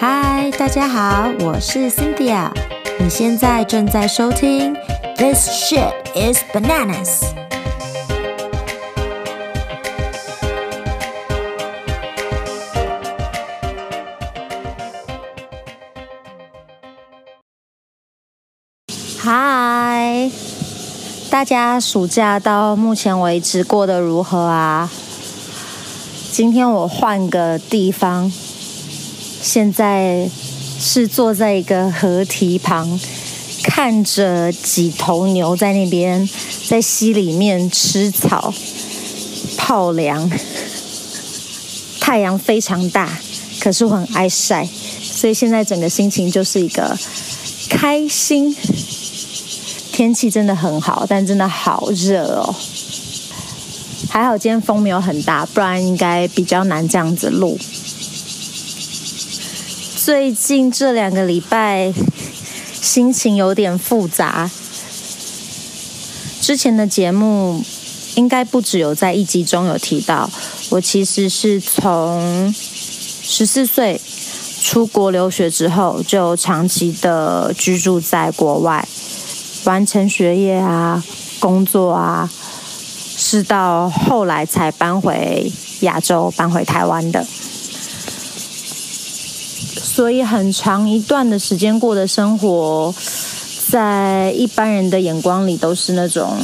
嗨，大家好，我是 Cynthia。你现在正在收听 This shit is bananas。嗨，大家暑假到目前为止过得如何啊？今天我换个地方。现在是坐在一个河堤旁，看着几头牛在那边在溪里面吃草、泡凉。太阳非常大，可是我很爱晒，所以现在整个心情就是一个开心。天气真的很好，但真的好热哦。还好今天风没有很大，不然应该比较难这样子录。最近这两个礼拜心情有点复杂。之前的节目应该不只有在一集中有提到，我其实是从十四岁出国留学之后，就长期的居住在国外，完成学业啊、工作啊，是到后来才搬回亚洲，搬回台湾的。所以很长一段的时间过的生活，在一般人的眼光里都是那种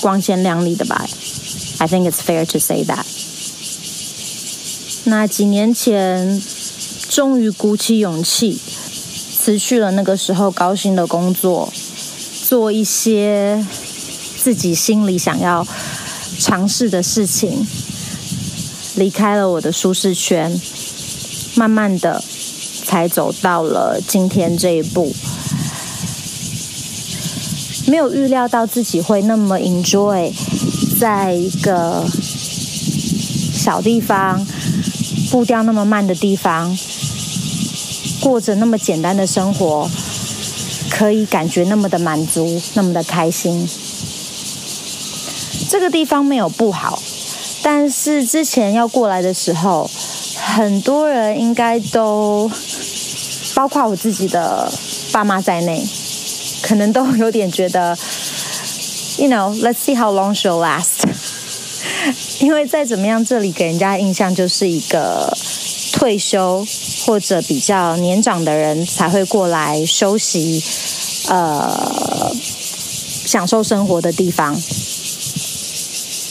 光鲜亮丽的吧？I think it's fair to say that。那几年前，终于鼓起勇气辞去了那个时候高薪的工作，做一些自己心里想要尝试的事情，离开了我的舒适圈，慢慢的。才走到了今天这一步，没有预料到自己会那么 enjoy，在一个小地方，步调那么慢的地方，过着那么简单的生活，可以感觉那么的满足，那么的开心。这个地方没有不好，但是之前要过来的时候，很多人应该都。包括我自己的爸妈在内，可能都有点觉得，you know，let's see how long she'll last。因为再怎么样，这里给人家印象就是一个退休或者比较年长的人才会过来休息，呃，享受生活的地方。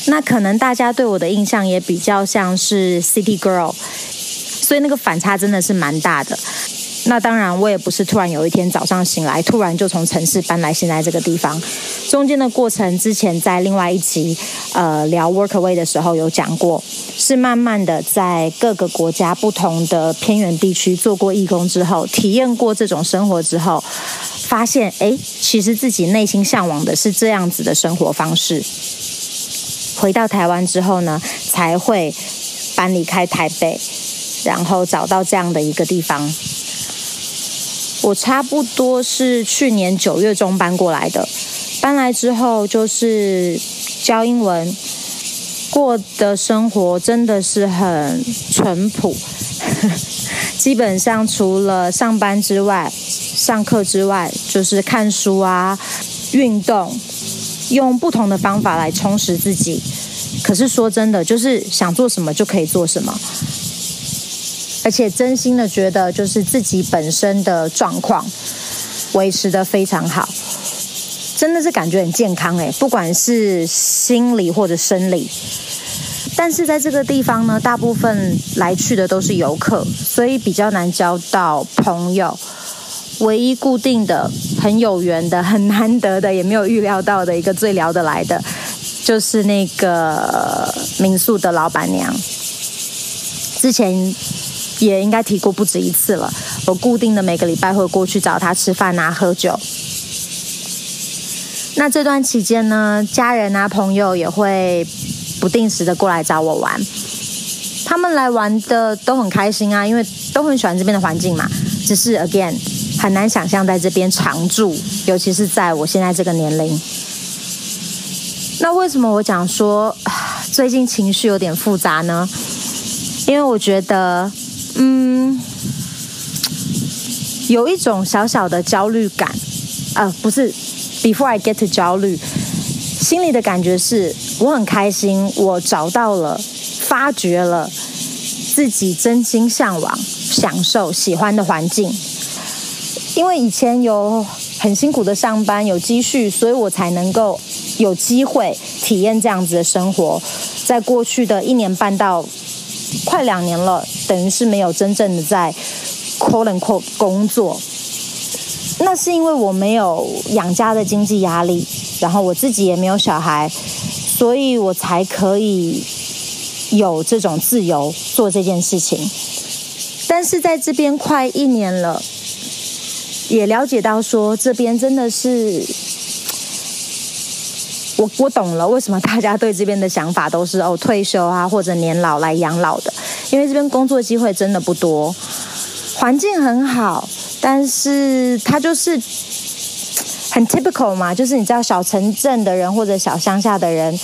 那可能大家对我的印象也比较像是 city girl，所以那个反差真的是蛮大的。那当然，我也不是突然有一天早上醒来，突然就从城市搬来现在这个地方。中间的过程，之前在另外一集呃聊 Workaway 的时候有讲过，是慢慢的在各个国家不同的偏远地区做过义工之后，体验过这种生活之后，发现哎，其实自己内心向往的是这样子的生活方式。回到台湾之后呢，才会搬离开台北，然后找到这样的一个地方。我差不多是去年九月中搬过来的，搬来之后就是教英文，过的生活真的是很淳朴，基本上除了上班之外，上课之外就是看书啊、运动，用不同的方法来充实自己。可是说真的，就是想做什么就可以做什么。而且真心的觉得，就是自己本身的状况维持得非常好，真的是感觉很健康诶，不管是心理或者生理。但是在这个地方呢，大部分来去的都是游客，所以比较难交到朋友。唯一固定的、很有缘的、很难得的，也没有预料到的一个最聊得来的，就是那个民宿的老板娘。之前。也应该提过不止一次了。我固定的每个礼拜会过去找他吃饭啊、喝酒。那这段期间呢，家人啊、朋友也会不定时的过来找我玩。他们来玩的都很开心啊，因为都很喜欢这边的环境嘛。只是 again 很难想象在这边常住，尤其是在我现在这个年龄。那为什么我讲说最近情绪有点复杂呢？因为我觉得。嗯，有一种小小的焦虑感，啊、呃，不是，before I get to 焦虑，心里的感觉是我很开心，我找到了，发掘了自己真心向往、享受、喜欢的环境，因为以前有很辛苦的上班，有积蓄，所以我才能够有机会体验这样子的生活，在过去的一年半到快两年了，等于是没有真正的在 quote unquote 工作。那是因为我没有养家的经济压力，然后我自己也没有小孩，所以我才可以有这种自由做这件事情。但是在这边快一年了，也了解到说这边真的是。我我懂了，为什么大家对这边的想法都是哦退休啊或者年老来养老的？因为这边工作机会真的不多，环境很好，但是它就是很 typical 嘛，就是你知道小城镇的人或者小乡下的人，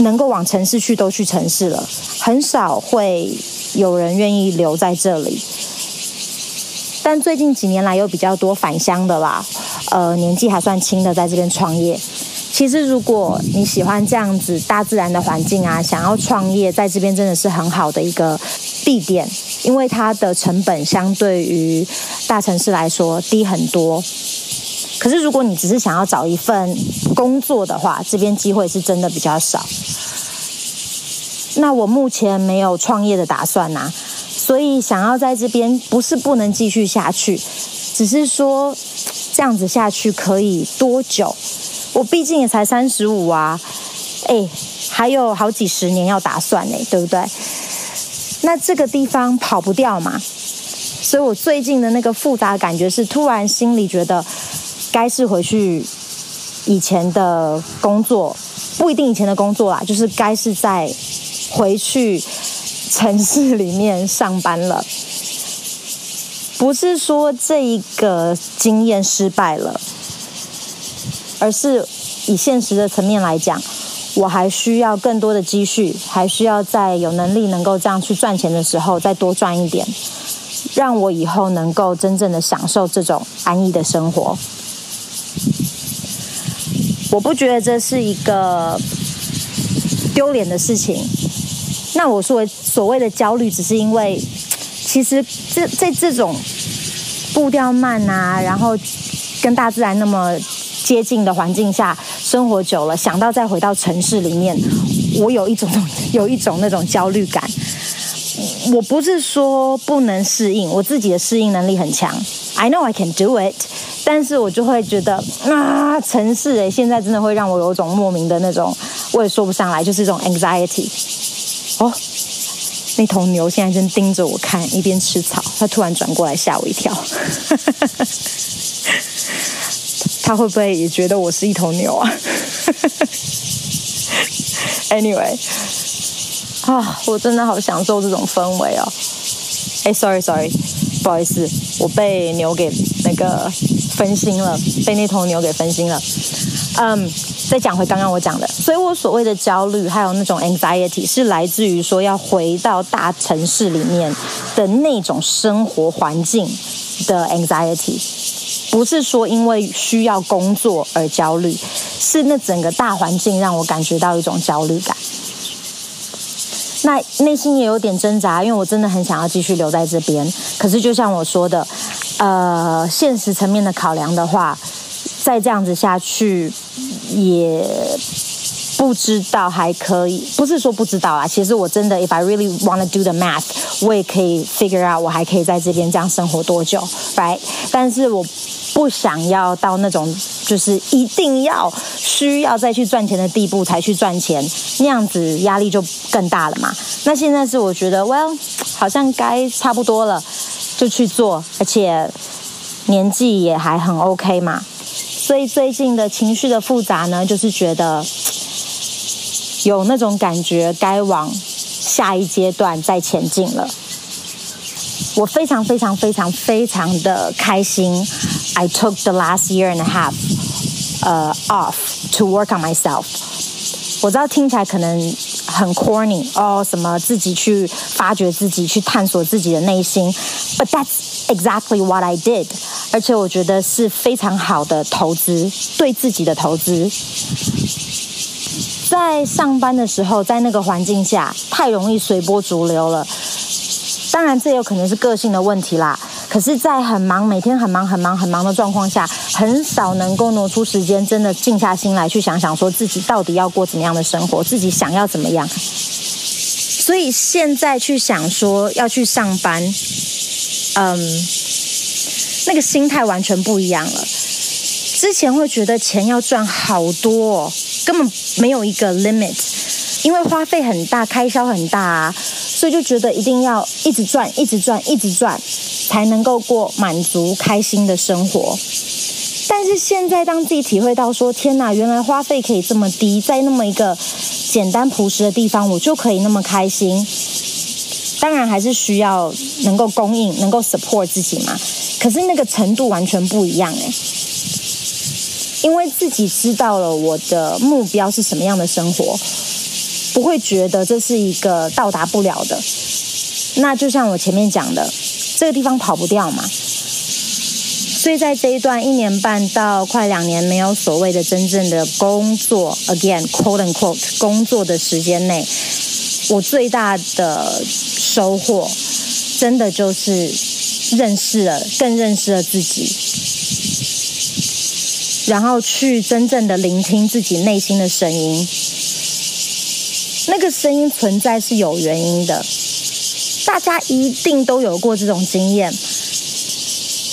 能够往城市去都去城市了，很少会有人愿意留在这里。但最近几年来有比较多返乡的啦，呃，年纪还算轻的在这边创业。其实，如果你喜欢这样子大自然的环境啊，想要创业，在这边真的是很好的一个地点，因为它的成本相对于大城市来说低很多。可是，如果你只是想要找一份工作的话，这边机会是真的比较少。那我目前没有创业的打算呐，所以想要在这边不是不能继续下去，只是说这样子下去可以多久？我毕竟也才三十五啊，哎，还有好几十年要打算呢，对不对？那这个地方跑不掉嘛，所以我最近的那个复杂感觉是，突然心里觉得该是回去以前的工作，不一定以前的工作啦，就是该是在回去城市里面上班了。不是说这一个经验失败了。而是以现实的层面来讲，我还需要更多的积蓄，还需要在有能力能够这样去赚钱的时候再多赚一点，让我以后能够真正的享受这种安逸的生活。我不觉得这是一个丢脸的事情。那我说所谓的焦虑，只是因为其实这在这种步调慢啊，然后跟大自然那么。接近的环境下生活久了，想到再回到城市里面，我有一种有一种那种焦虑感。我不是说不能适应，我自己的适应能力很强，I know I can do it。但是我就会觉得啊，城市诶，现在真的会让我有种莫名的那种，我也说不上来，就是一种 anxiety。哦，那头牛现在正盯着我看，一边吃草，它突然转过来吓我一跳。他会不会也觉得我是一头牛啊？Anyway，啊，我真的好享受这种氛围哦。哎，Sorry，Sorry，不好意思，我被牛给那个分心了，被那头牛给分心了。嗯、再讲回刚刚我讲的，所以我所谓的焦虑还有那种 anxiety 是来自于说要回到大城市里面的那种生活环境的 anxiety。不是说因为需要工作而焦虑，是那整个大环境让我感觉到一种焦虑感。那内心也有点挣扎，因为我真的很想要继续留在这边。可是就像我说的，呃，现实层面的考量的话，再这样子下去也不知道还可以。不是说不知道啊，其实我真的，if I really want to do the math，我也可以 figure out 我还可以在这边这样生活多久，right？但是我。不想要到那种就是一定要需要再去赚钱的地步才去赚钱，那样子压力就更大了嘛。那现在是我觉得，Well，好像该差不多了，就去做，而且年纪也还很 OK 嘛。所以最近的情绪的复杂呢，就是觉得有那种感觉，该往下一阶段再前进了。我非常非常非常非常的开心。I took the last year and a half, uh, off to work on myself. 我知道听起来可能很 corny 哦，什么自己去发掘自己，去探索自己的内心。But that's exactly what I did. 而且我觉得是非常好的投资，对自己的投资。在上班的时候，在那个环境下，太容易随波逐流了。当然，这有可能是个性的问题啦。可是，在很忙、每天很忙、很忙、很忙的状况下，很少能够挪出时间，真的静下心来去想想，说自己到底要过怎么样的生活，自己想要怎么样。所以现在去想说要去上班，嗯，那个心态完全不一样了。之前会觉得钱要赚好多哦，根本没有一个 limit，因为花费很大，开销很大啊，所以就觉得一定要一直赚，一直赚，一直赚。才能够过满足、开心的生活。但是现在，当自己体会到说：“天哪，原来花费可以这么低，在那么一个简单朴实的地方，我就可以那么开心。”当然，还是需要能够供应、能够 support 自己嘛。可是那个程度完全不一样哎，因为自己知道了我的目标是什么样的生活，不会觉得这是一个到达不了的。那就像我前面讲的。这个地方跑不掉嘛，所以在这一段一年半到快两年没有所谓的真正的工作，again quote unquote 工作的时间内，我最大的收获，真的就是认识了，更认识了自己，然后去真正的聆听自己内心的声音，那个声音存在是有原因的。大家一定都有过这种经验，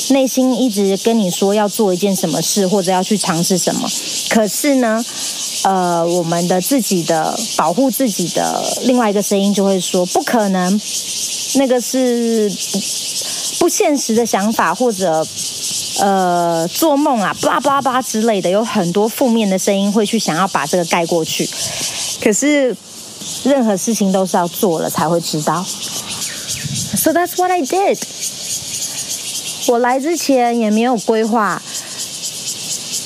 内心一直跟你说要做一件什么事，或者要去尝试什么，可是呢，呃，我们的自己的保护自己的另外一个声音就会说不可能，那个是不不现实的想法，或者呃做梦啊，巴拉巴拉巴之类的，有很多负面的声音会去想要把这个盖过去，可是任何事情都是要做了才会知道。So that's what I did。我来之前也没有规划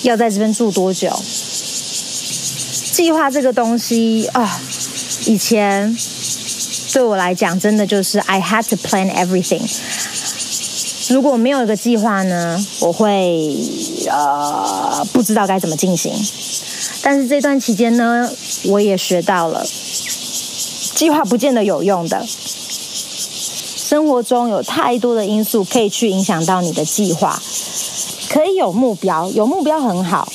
要在这边住多久。计划这个东西啊，以前对我来讲真的就是 I had to plan everything。如果没有一个计划呢，我会呃不知道该怎么进行。但是这段期间呢，我也学到了，计划不见得有用的。生活中有太多的因素可以去影响到你的计划，可以有目标，有目标很好，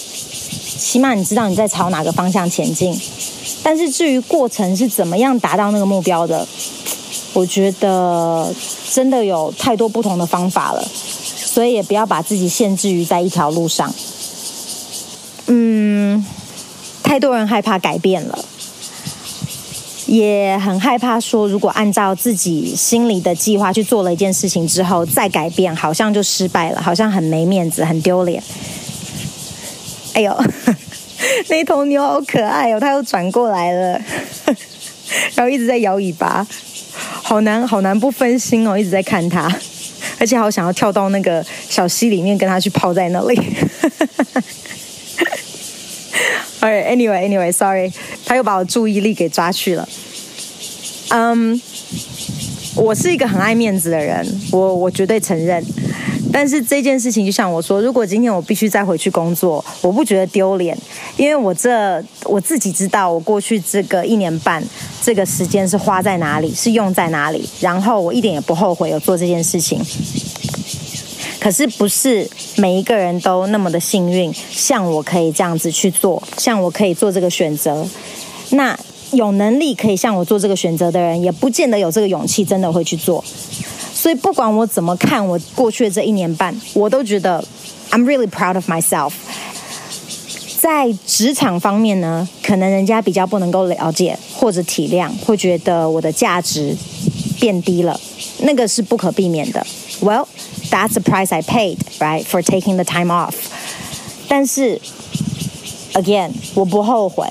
起码你知道你在朝哪个方向前进。但是至于过程是怎么样达到那个目标的，我觉得真的有太多不同的方法了，所以也不要把自己限制于在一条路上。嗯，太多人害怕改变了。也很害怕说，如果按照自己心里的计划去做了一件事情之后再改变，好像就失败了，好像很没面子，很丢脸。哎呦，那头牛好可爱哦，它又转过来了，然后一直在摇尾巴，好难好难不分心哦，一直在看它，而且好想要跳到那个小溪里面跟它去泡在那里。Alright, anyway, anyway, sorry，他又把我注意力给抓去了。嗯、我是一个很爱面子的人，我我绝对承认。但是这件事情，就像我说，如果今天我必须再回去工作，我不觉得丢脸，因为我这我自己知道，我过去这个一年半这个时间是花在哪里，是用在哪里，然后我一点也不后悔有做这件事情。可是不是每一个人都那么的幸运，像我可以这样子去做，像我可以做这个选择，那。有能力可以像我做这个选择的人，也不见得有这个勇气，真的会去做。所以不管我怎么看我过去的这一年半，我都觉得 I'm really proud of myself。在职场方面呢，可能人家比较不能够了解或者体谅，会觉得我的价值变低了，那个是不可避免的。Well, that's the price I paid, right, for taking the time off。但是，again，我不后悔。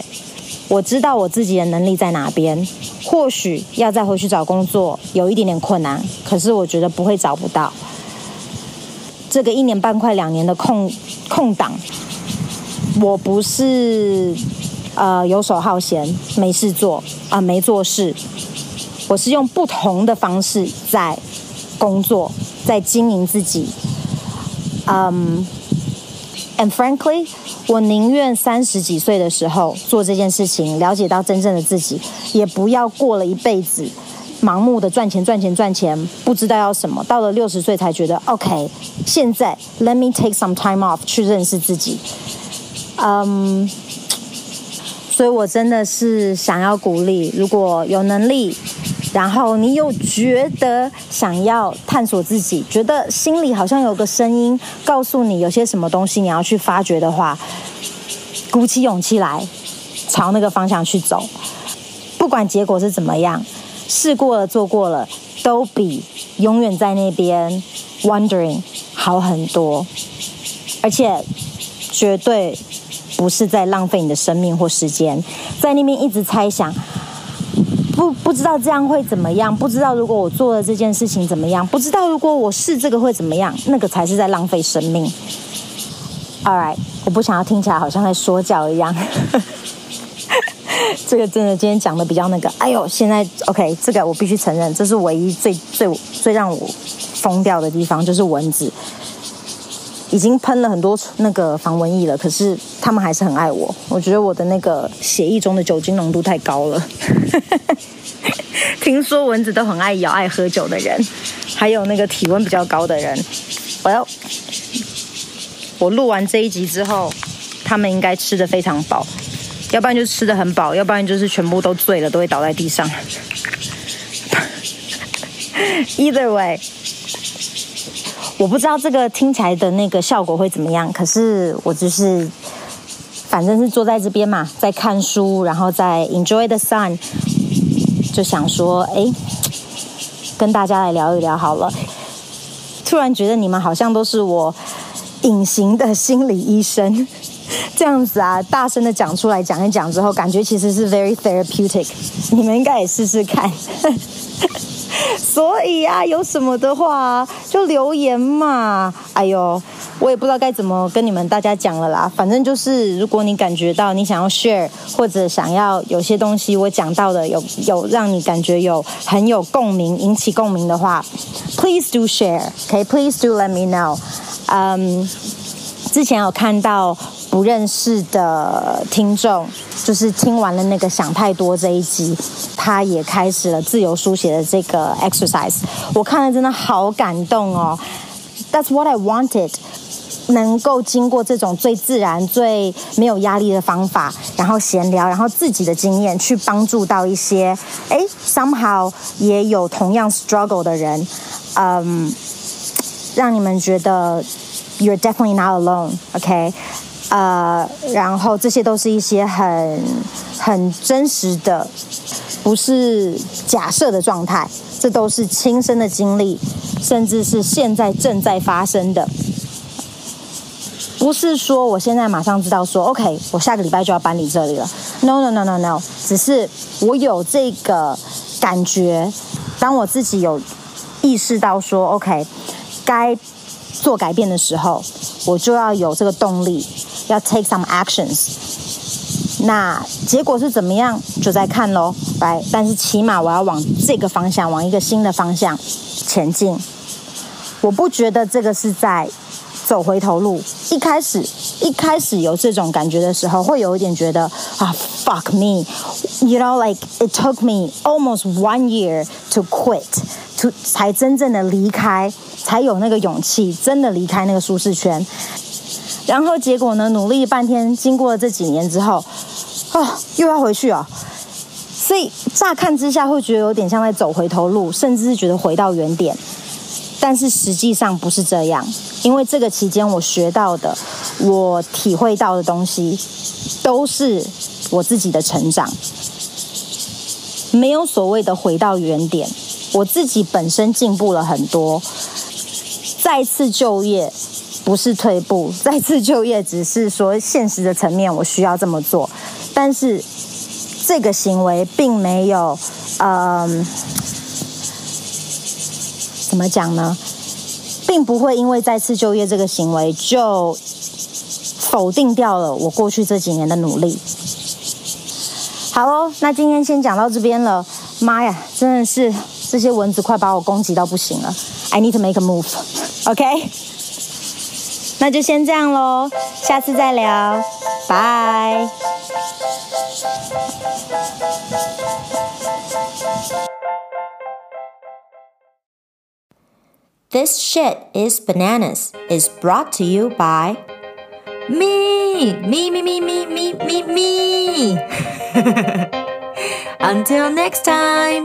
我知道我自己的能力在哪边，或许要再回去找工作有一点点困难，可是我觉得不会找不到。这个一年半快两年的空空档，我不是呃游手好闲没事做啊、没做事，我是用不同的方式在工作，在经营自己。嗯、，and frankly，我宁愿三十几岁的时候做这件事情，了解到真正的自己，也不要过了一辈子盲目的赚钱、赚钱、赚钱，不知道要什么。到了六十岁才觉得，OK，现在 let me take some time off 去认识自己。嗯、所以我真的是想要鼓励，如果有能力。然后你又觉得想要探索自己，觉得心里好像有个声音告诉你有些什么东西你要去发掘的话，鼓起勇气来，朝那个方向去走。不管结果是怎么样，试过了做过了，都比永远在那边 wondering 好很多，而且绝对不是在浪费你的生命或时间，在那边一直猜想。不不知道这样会怎么样，不知道如果我做了这件事情怎么样，不知道如果我试这个会怎么样，那个才是在浪费生命。All right，我不想要听起来好像在说教一样。这个真的今天讲的比较那个，哎呦，现在 OK，这个我必须承认，这是唯一最最最让我疯掉的地方，就是蚊子。已经喷了很多那个防蚊液了，可是他们还是很爱我。我觉得我的那个血液中的酒精浓度太高了。听说蚊子都很爱咬爱喝酒的人，还有那个体温比较高的人。我要，我录完这一集之后，他们应该吃得非常饱，要不然就吃得很饱，要不然就是全部都醉了，都会倒在地上。Either way。我不知道这个听起来的那个效果会怎么样，可是我就是，反正是坐在这边嘛，在看书，然后在 enjoy the sun，就想说，哎，跟大家来聊一聊好了。突然觉得你们好像都是我隐形的心理医生，这样子啊，大声的讲出来讲一讲之后，感觉其实是 very therapeutic。你们应该也试试看。所以啊，有什么的话就留言嘛。哎呦，我也不知道该怎么跟你们大家讲了啦。反正就是，如果你感觉到你想要 share，或者想要有些东西我讲到的有有让你感觉有很有共鸣，引起共鸣的话，please do share。OK，please do let me know。嗯，之前有看到。不认识的听众，就是听完了那个想太多这一集，他也开始了自由书写的这个 exercise。我看了真的好感动哦。That's what I wanted，能够经过这种最自然、最没有压力的方法，然后闲聊，然后自己的经验去帮助到一些，诶，somehow 也有同样 struggle 的人，嗯，让你们觉得 you're definitely not alone，OK？呃，然后这些都是一些很很真实的，不是假设的状态，这都是亲身的经历，甚至是现在正在发生的。不是说我现在马上知道说，OK，我下个礼拜就要搬离这里了。No no no no no，只是我有这个感觉，当我自己有意识到说，OK，该做改变的时候，我就要有这个动力。要 take some actions，那结果是怎么样，就再看喽。来，但是起码我要往这个方向，往一个新的方向前进。我不觉得这个是在走回头路。一开始，一开始有这种感觉的时候，会有一点觉得啊，fuck me，you know like it took me almost one year to quit，to 才真正的离开，才有那个勇气，真的离开那个舒适圈。然后结果呢？努力半天，经过了这几年之后，哦，又要回去啊！所以乍看之下会觉得有点像在走回头路，甚至是觉得回到原点。但是实际上不是这样，因为这个期间我学到的、我体会到的东西，都是我自己的成长。没有所谓的回到原点，我自己本身进步了很多，再次就业。不是退步，再次就业，只是说现实的层面，我需要这么做。但是这个行为并没有，嗯、怎么讲呢？并不会因为再次就业这个行为就否定掉了我过去这几年的努力。好喽，那今天先讲到这边了。妈呀，真的是这些蚊子快把我攻击到不行了。I need to make a move. OK? 那就先这样喽，下次再聊，拜。This shit is bananas is brought to you by me, me, me, me, me, me, me, me. Until next time.